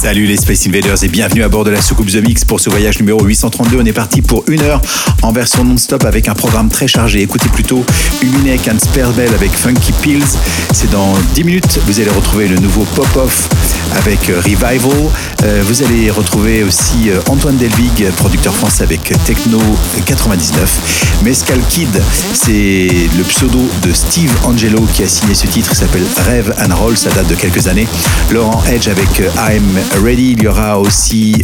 Salut les Space Invaders et bienvenue à bord de la soucoupe The Mix pour ce voyage numéro 832. On est parti pour une heure en version non-stop avec un programme très chargé. Écoutez plutôt Uminek and Sparebell avec Funky Pills. C'est dans 10 minutes. Vous allez retrouver le nouveau Pop-Off avec euh, Revival. Euh, vous allez retrouver aussi euh, Antoine Delvig, producteur français avec Techno 99. Mescal Kid, c'est le pseudo de Steve Angelo qui a signé ce titre. Il s'appelle Rêve and Roll. Ça date de quelques années. Laurent Edge avec I'm Ready. Il y aura aussi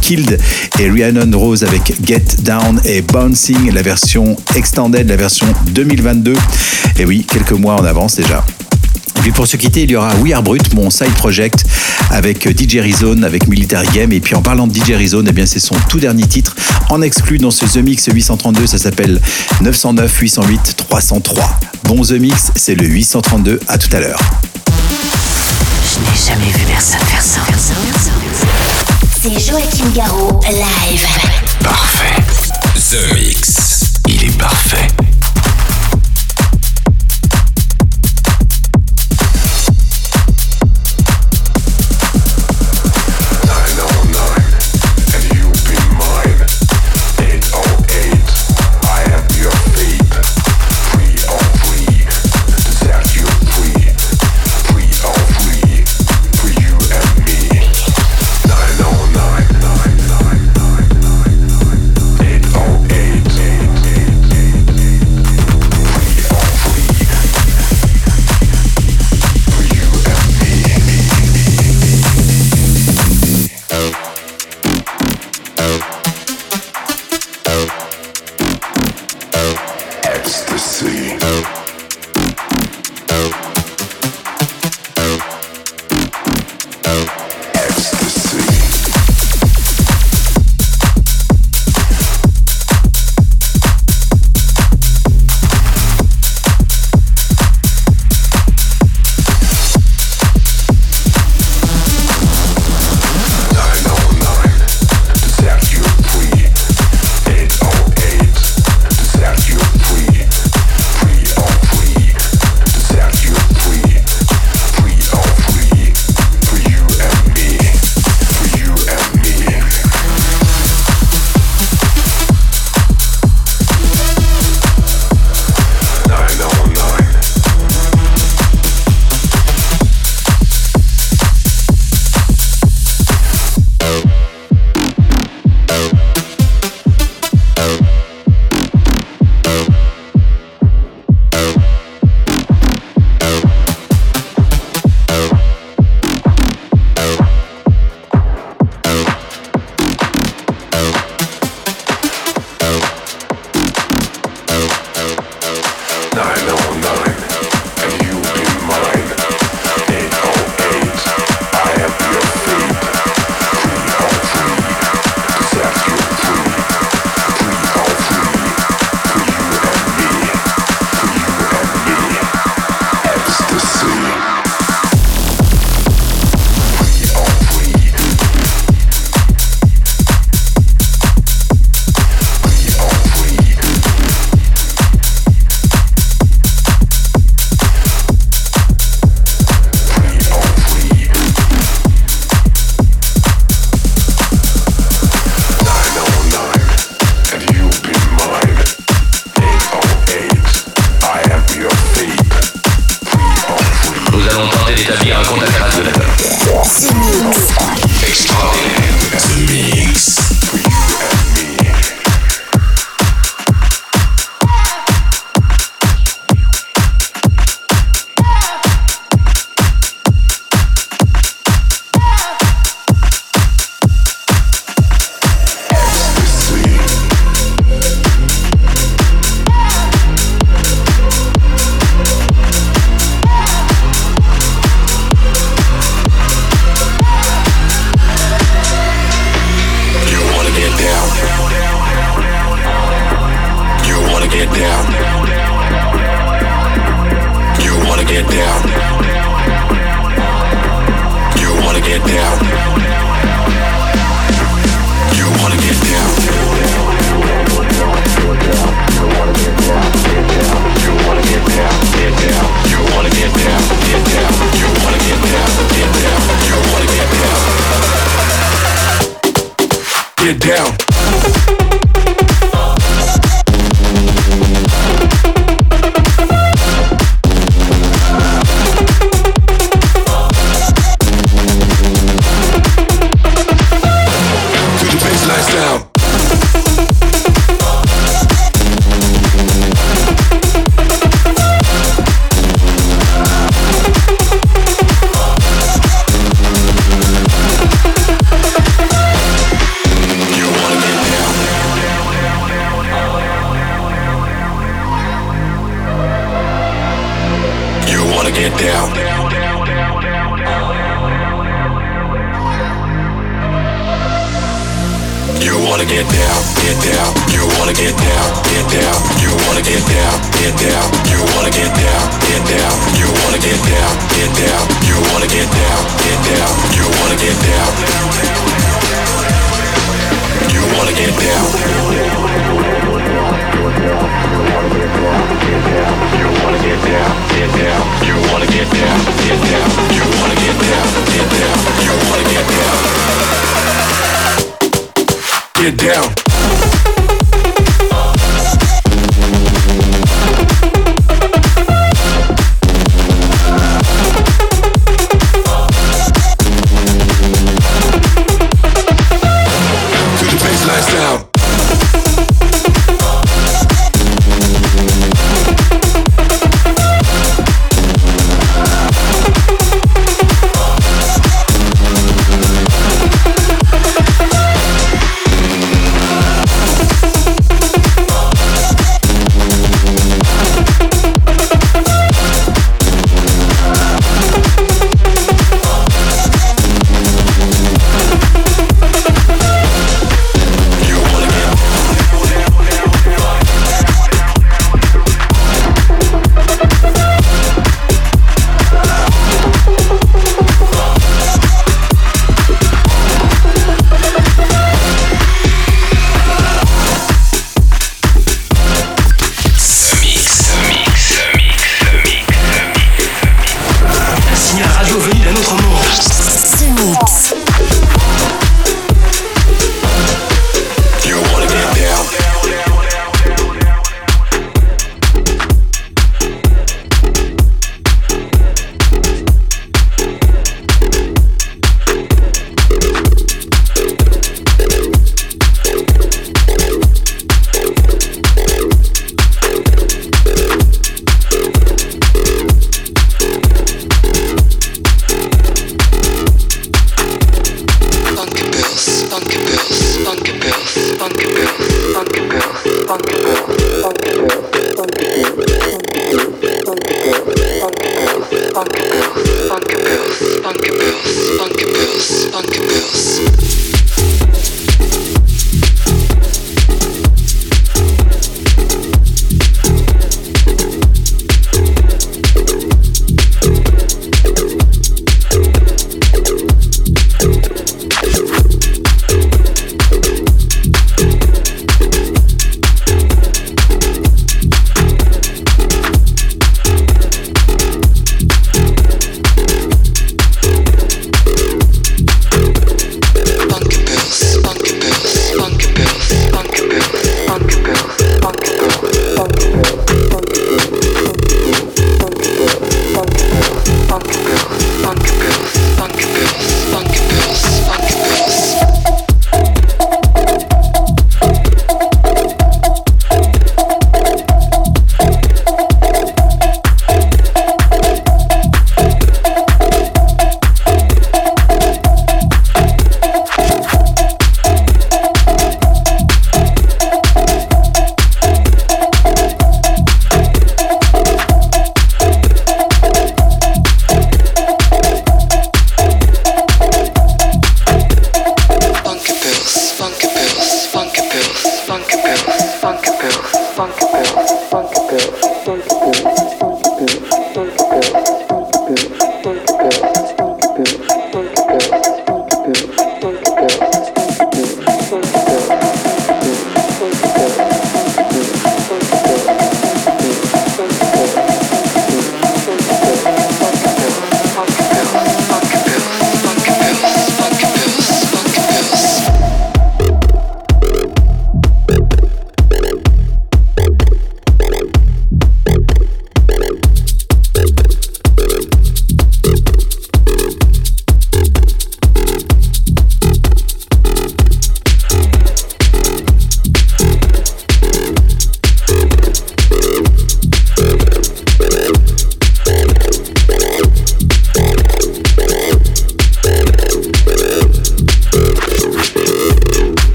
Killed et Rhiannon Rose avec Get Down et Bouncing, la version extended, la version 2022. Et oui, quelques mois en avance déjà. Et puis pour se quitter, il y aura We Are Brut, mon side project avec DJ Rizone, avec Military Game. Et puis en parlant de DJ Rizone, eh bien c'est son tout dernier titre en exclu dans ce The Mix 832. Ça s'appelle 909 808 303. Bon The Mix, c'est le 832. À tout à l'heure. Je n'ai jamais vu personne faire ça. C'est Joachim Garraud, live. Parfait. The Mix. Il est parfait.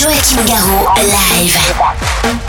Joachim Garraud, live.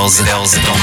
Elza. Elza.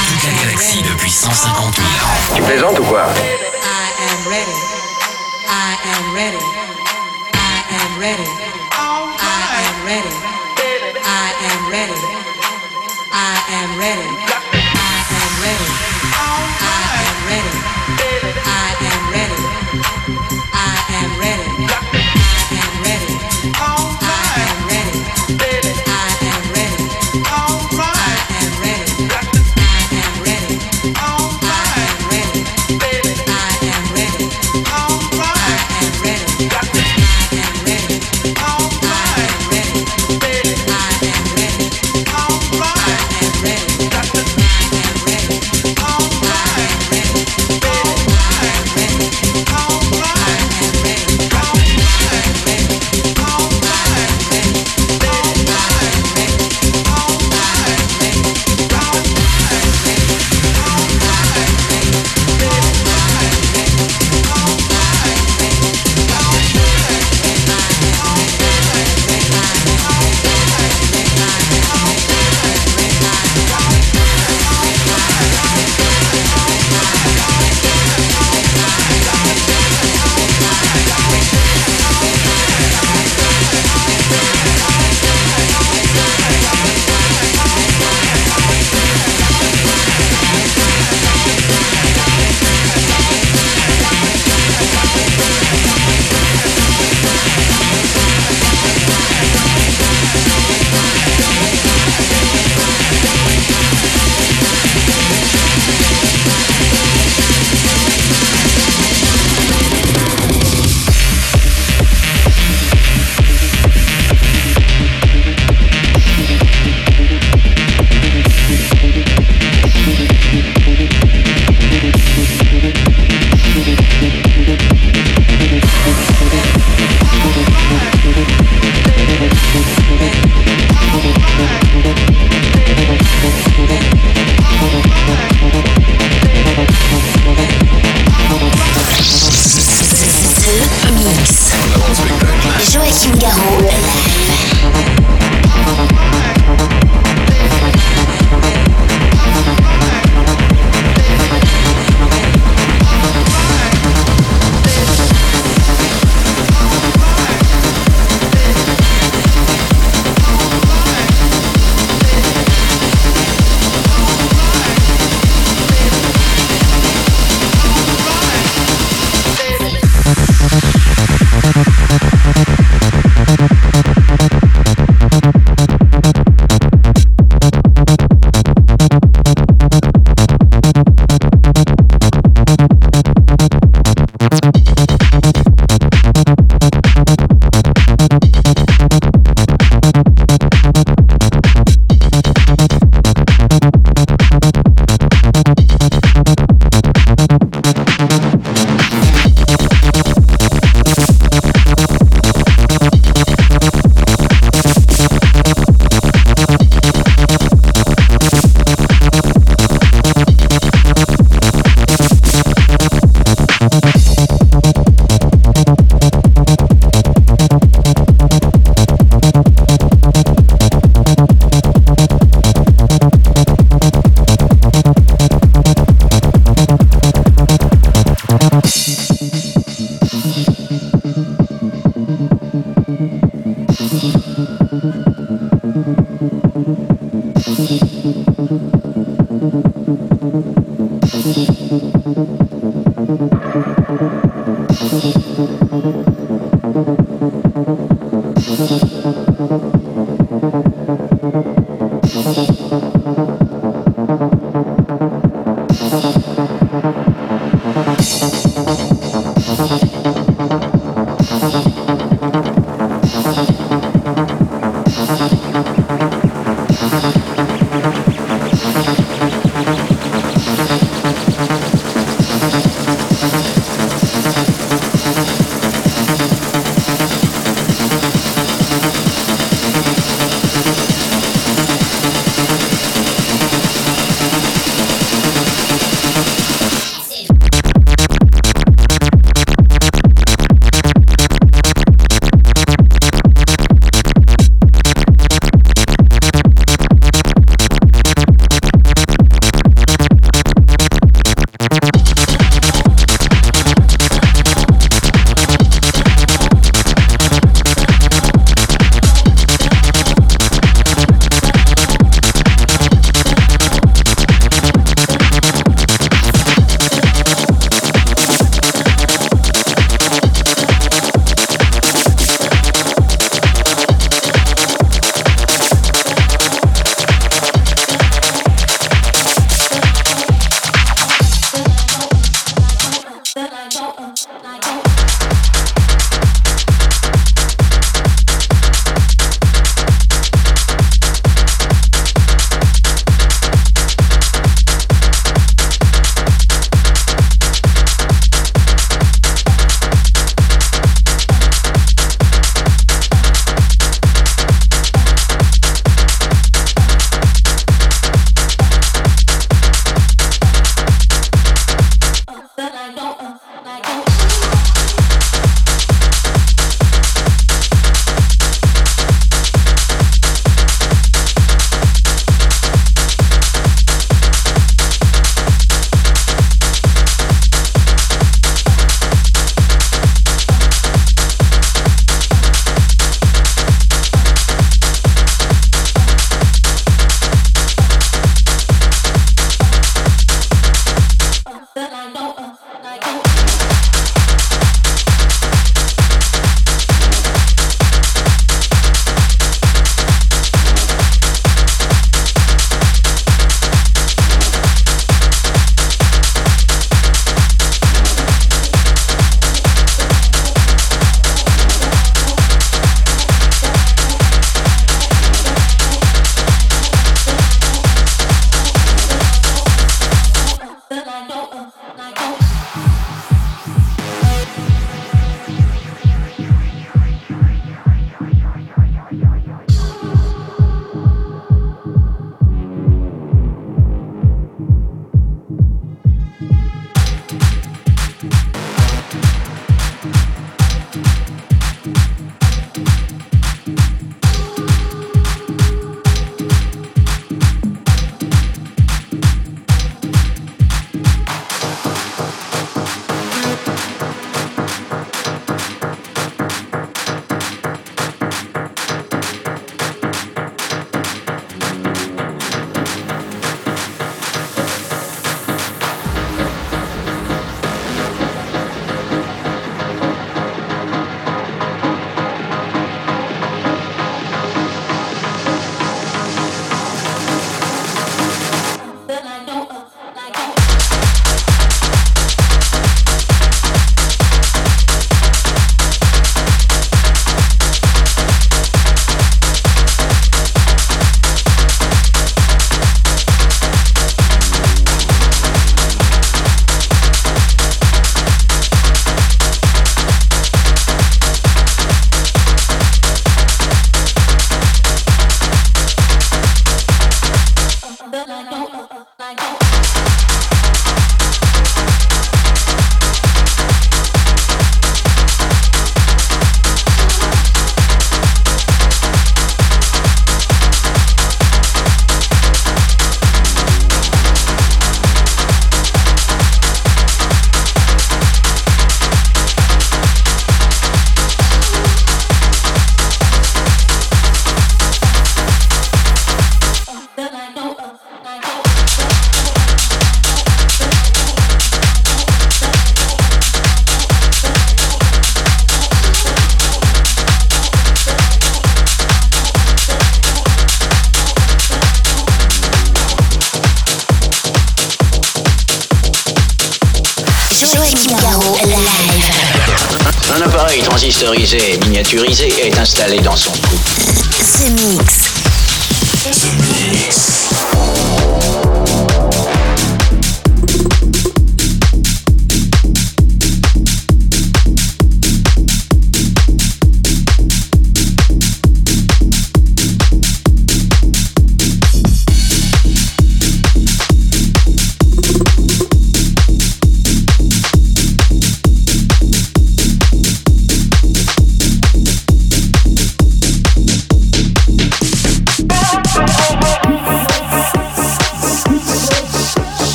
Then I know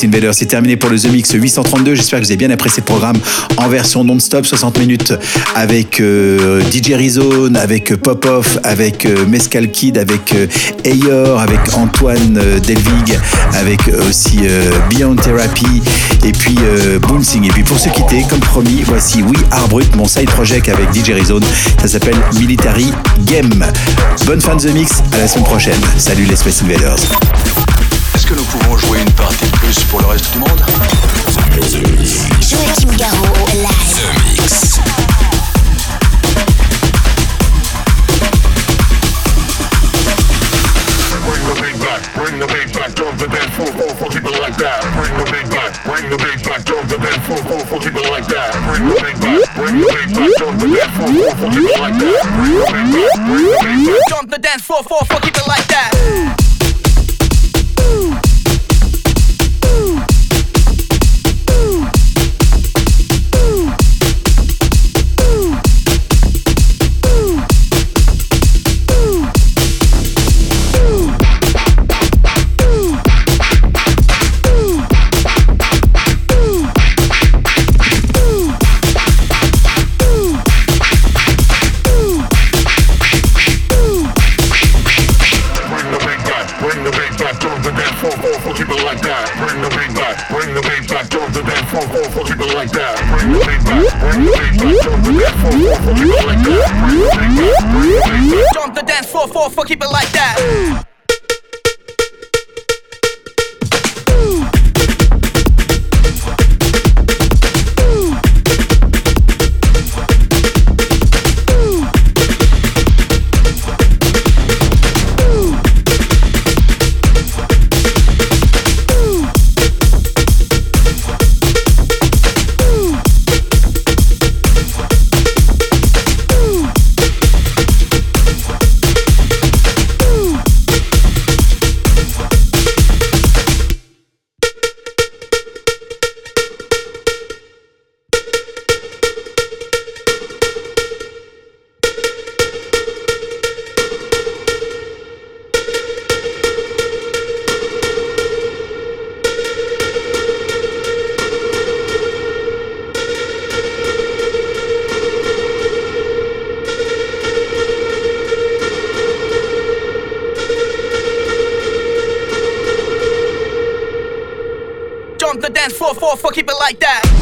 Space c'est terminé pour le The Mix 832. J'espère que vous avez bien apprécié le programme en version non-stop, 60 minutes avec euh, DJ Rizone, avec Pop-Off, avec euh, Mescal Kid, avec euh, Ayor, avec Antoine Delvig, avec aussi Beyond Therapy et puis Bouncing. Et puis pour se quitter, comme promis, voici We Are Brut, mon side project avec DJ Rizone. Ça s'appelle Military Game. Bonne fin de The Mix, à la semaine prochaine. Salut les Space Invaders. Que nous pouvons jouer une partie de plus pour le reste du monde Four, four, four. four, four, fuck, keep it like that.